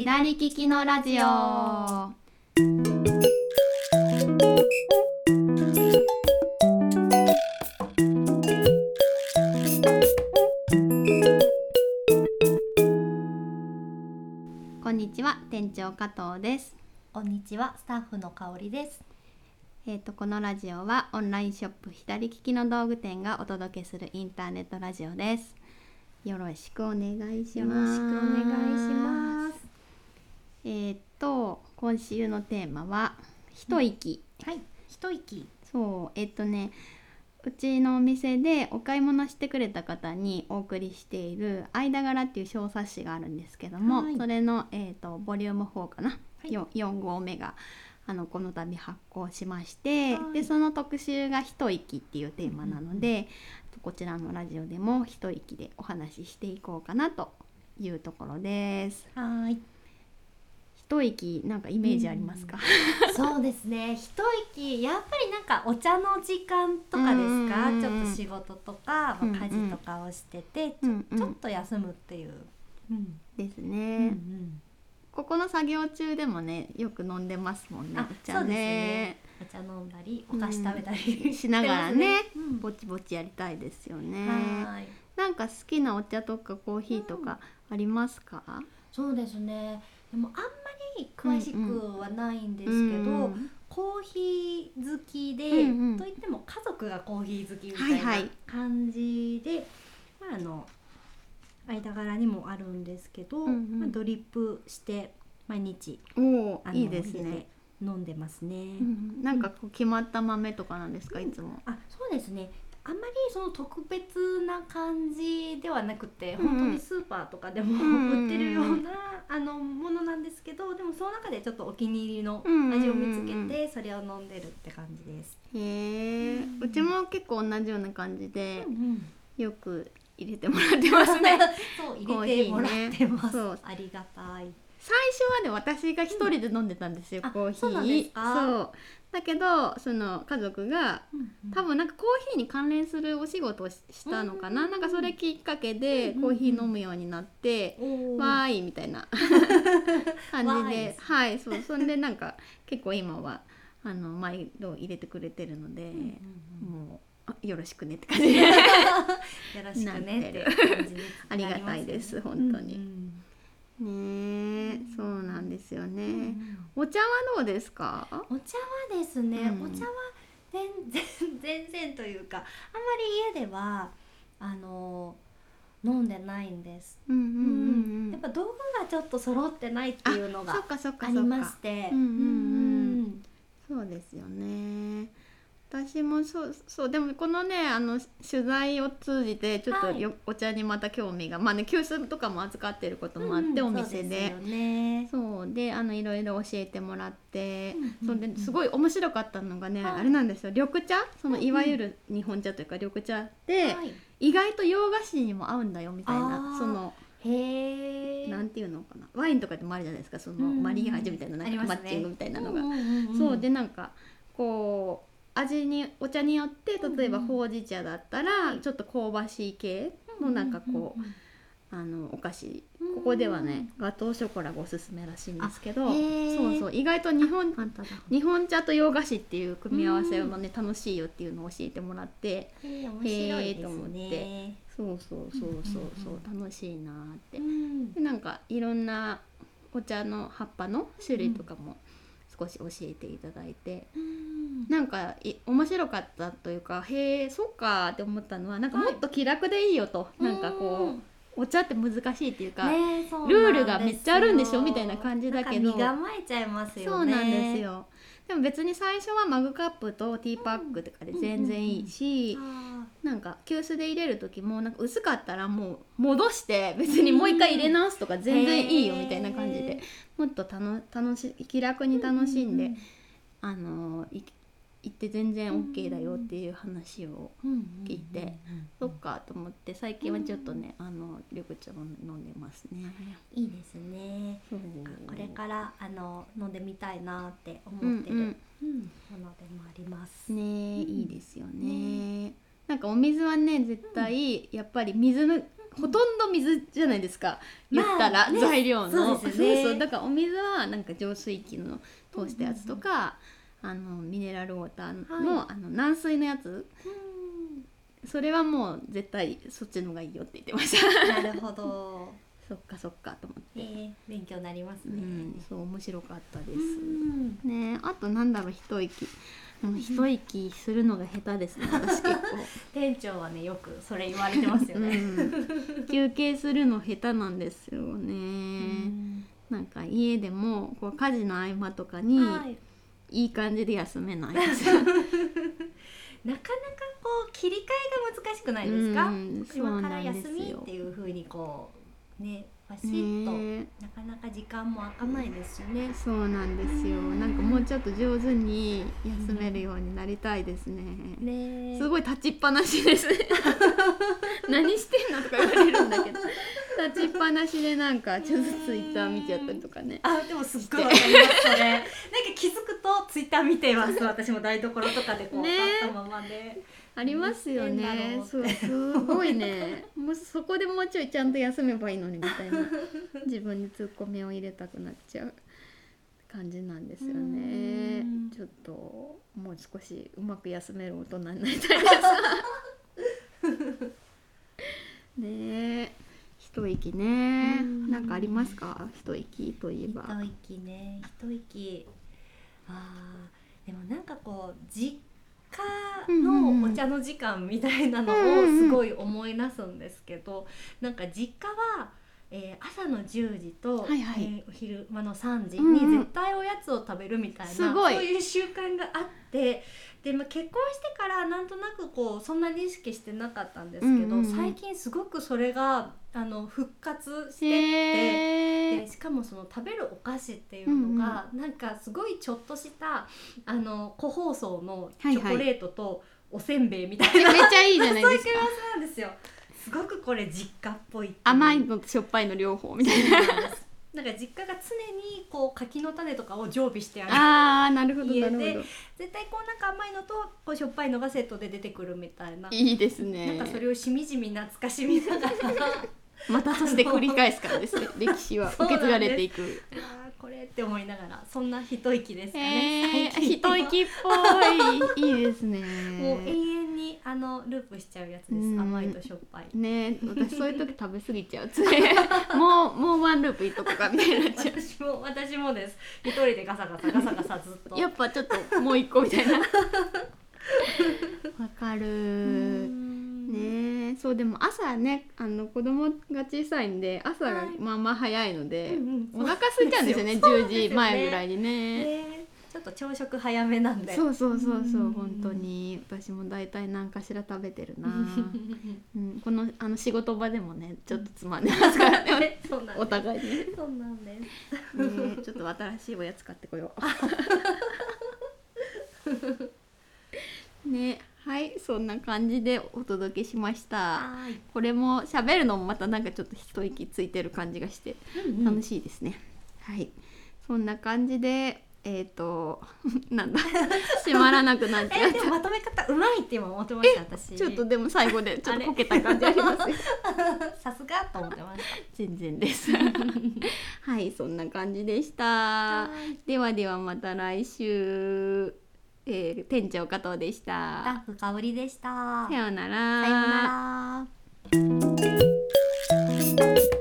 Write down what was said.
左利きのラジオこんにちは店長加藤ですこんにちは、スタッフの香りです。えー、とこのラジオはオンラインショップ左利きの道具店がお届けするインターネットラジオですよろしくお願いしよろますしくお願いします。えー、と今週のテーマは一息、はい、一息。そう。えっ、とねうちのお店でお買い物してくれた方にお送りしている「間柄」っていう小冊子があるんですけども、はい。それの、えー、とボリューム4かな、い。よ 4, 号目があのこの度発行しまして、はい。でその特集が「一息」っていうテーマなので、こちらのラジオでも一息でお話ししていこうかなというところです。はーい。一息なんかイメージありますか、そうですね。一息、やっぱりなんかお茶の時間とかですか？うんうんうんちょっと仕事とか、うんうんまあ家事とかをしてて、ちょうんうんちょっと休むっていう。うん。ですうんうね、ん。ここの作業中でもねよく飲んでますもんねあお茶ねお茶飲んだり、お菓子食べたりしながらねしてますねぼちぼちやりたいですよねうんはーい。なんか好きなお茶とかコーヒーとかありますか、そうですね。でもあんまり詳しくはないんですけど、うんコーヒー好きで、うんうん。といっても家族がコーヒー好きみたはいはい。いな感じで、まああの間柄にもあるんですけど、うんうん。まあ、ドリップして毎日いいですね。飲んでますね。うんなんかこう決まった豆とかなんですかいつも。あそうですね。あんまりその特別な感じではなくて、うんうん。本当にスーパーとかでもんうん売ってるような、あのものなんですけどでもその中でちょっとお気に入りのうんうんうんうん。味を見つけて、それを飲んでるって感じです。へえ。うちも結構同じような感じでうんよく入れてもらってますね。そう入れてもらってます。ありがたい。最初はね私が一人で飲んでたんですよ、あコーヒー。そうだけどその家族が多分分なんかコーヒーに関連するお仕事をししたのかな、うんなんかそれきっかけでコーヒー飲むようになって、わーいみたいな 感じで。はいそう。そんでなんか結構今はあの毎度入れてくれてるので、もうあよろしくねって感じで。よろしくねって感じにありがたいです本当に。うんねえ。そうなんですよね、うん。うんお茶はどうですか？お茶はですね、うん。お茶は全然全然というかあんまり家ではあの飲んでないんです、うんうんうんうん。やっぱ道具がちょっと揃ってないっていうのがありまして。うん。うんうんうん。そうですよね私もそうそうでもこのねあの取材を通じてちょっとはい。よ、お茶にまた興味がまあね急須とかも扱ってることもあって、うんお店で。そうすよね。そうであのいろいろ教えてもらって、うんうんそうですごい面白かったのがね、はい。あれなんですよ。緑茶？そのいわゆる日本茶というか緑茶って、はい。意外と洋菓子にも合うんだよみたいあなー。そのへえなんていうのかな。ワインとかでもあるじゃないですかその、うんマリアージュみたいなマッチングみたいなのが。んんんん。そうでなんかこう味にお茶によって例えばうん。うんほうじ茶だったらはい。ちょっと香ばしい系のなんかこうあのお菓子。ここではねガトーショコラがおすすめらしいんですけどそうそう。意外と日本日本茶と洋菓子っていう組み合わせもね楽しいよっていうのを教えてもらってへえ面白いですへーと思っね。そうそうそうそう。そううんうん。楽しいなーって。うん。でなんかいろんなお茶の葉っぱの種類とかも少し教えていただいて、うん。なんかい面白かったというかへえそっかって思ったのはなんかはい。もっと気楽でいいよと、なんかこうお茶って難しいっていうか、ねそうルールがめっちゃあるんでしょみたいな感じだけど。身構えちゃいますよね。そうなんですよ。でも別に最初はマグカップとティーパックとかで全然いいし、あなんか急須で入れる時もなんか薄かったらもう戻して別にもう一回入れ直すとか全然いいよみたいな感じへでもっと楽楽し気楽に楽しんで、うあのい行って全然 OK だよっていう話をうんうん聞いてそっかと思って最近はちょっとね、あの緑茶を飲んでますね。いいですね。これからあの飲んでみたいなって思うんってる、うんものでもあります、ねうんいいですよね。なんかお水はね絶対やっぱり水のほとんど水じゃないですか。言まあったら、ね。材料の。そうですよねそう。だからお水はなんか浄水器の通したやつとか、あのミネラルウォーターの,、はあの軟水のやつ。うん。それはもう絶対そっちの方がいいよって言ってました。なるほど。そっかそっかと思って、えー、勉強になりますうね。ん、そう面白かったです、うん。ねあとなんだろう一息。でも一息するのが下手ですね 私結構。店長はねよくそれ言われてますよね。うん、休憩するの下手なんですよね、うん。なんか家でもこう家事の合間とかにはい。いい感じで休めない。ですよなかなかこう切り替えが難しくないですか、うん今から休みよっていう風にこうねバシッと、ね。なかなか時間も空かないですしね。そうなんですよ。なんかもうちょっと上手に休めるようになりたいですね、ね。すごい立ちっぱなしです 何してんの？とか言われるんだけど立ちっぱなしでなんかちょっとツイッター見ちゃったりとかね。あでもすっごいわかりますそれ。なんか気づくとツイッター見てます私も台所とかでこうね。立ったままで、ありますよね。そうすごいね。もうそこでもうちょいちゃんと休めばいいのにみたいな。自分にツッコミを入れたくなっちゃう感じなんですよね。うん。ちょっともう少しうまく休める大人になりたいです。ねえ一息ね。うん。なんかありますか？一息といえば。一息ね。一息。あーでもなんかこう実家のお茶の時間みたいなのをすごい思い出すんですけど、なんか実家は、えー朝の10時と、はいはい。えーお昼間の3時うんうん。に絶対おやつを食べるみたいな、すごい。そういう習慣があってで、まあ、結婚してからなんとなくこうそんなに意識してなかったんですけど、うんうんうん。最近すごくそれがあの復活してって。へでしかもその食べるお菓子っていうのが、なんかすごいちょっとしたあの個包装のチョコレートとおせんべいみたいな、めっちゃいいじゃないですか。そういう組み合わせなんですよすごくこれ実家っぽい甘いのとしょっぱいの両方みたいな。なんか実家が常にこう柿の種とかを常備してある。あーなるほど家で。絶対こうなんか甘いのとこうしょっぱいのがセットで出てくるみたいな。いいですね。なんかそれをしみじみ懐かしみながら。またそして繰り返すからですね。歴史は受け継がれていく。あーこれって思いながらそんな一息ですかえね、ー、最近一息っぽい。いいですね。もう永遠にあのループしちゃうやつです、うん。甘いとしょっぱい。ね私そういう時 食べ過ぎちゃう。つ ねもうもうワンループいっとこうかみたいになっちゃ私も私もです。一人でガサガサガサガサずっと。うやっぱちょっともう一個みたいな。わかる。ねねそうでも朝ねあの子供が小さいんで朝がはい。まあまあ早いので、うんうん。お腹空いちゃうんですよね10そうなんですよね。時前ぐらいにね。ねちょっと朝食早めなんで。そうそうそうそううん。本当に。私も大体何かしら食べてるな、うん、このあの仕事場でもねちょっとつまんでますからね。お互いに。ねそうなんです。ねちょっと新しいおやつ買ってこよう。ねはいそんな感じでお届けしました。はい。これも喋るのもまたなんかちょっと一息ついてる感じがして楽しいですね、はい。そんな感じでえっ、と なんだ？閉まらなくなっちゃっえでもまとめ方うまいって今思ってました私。たちょっとでも最後で ちょっとこけた感じありますよ。さすがと思ってまし全然です。はいそんな感じでした。はい。ではではまた来週、えー店長加藤でした。たスタッフ香りでした。さようなら。さようなら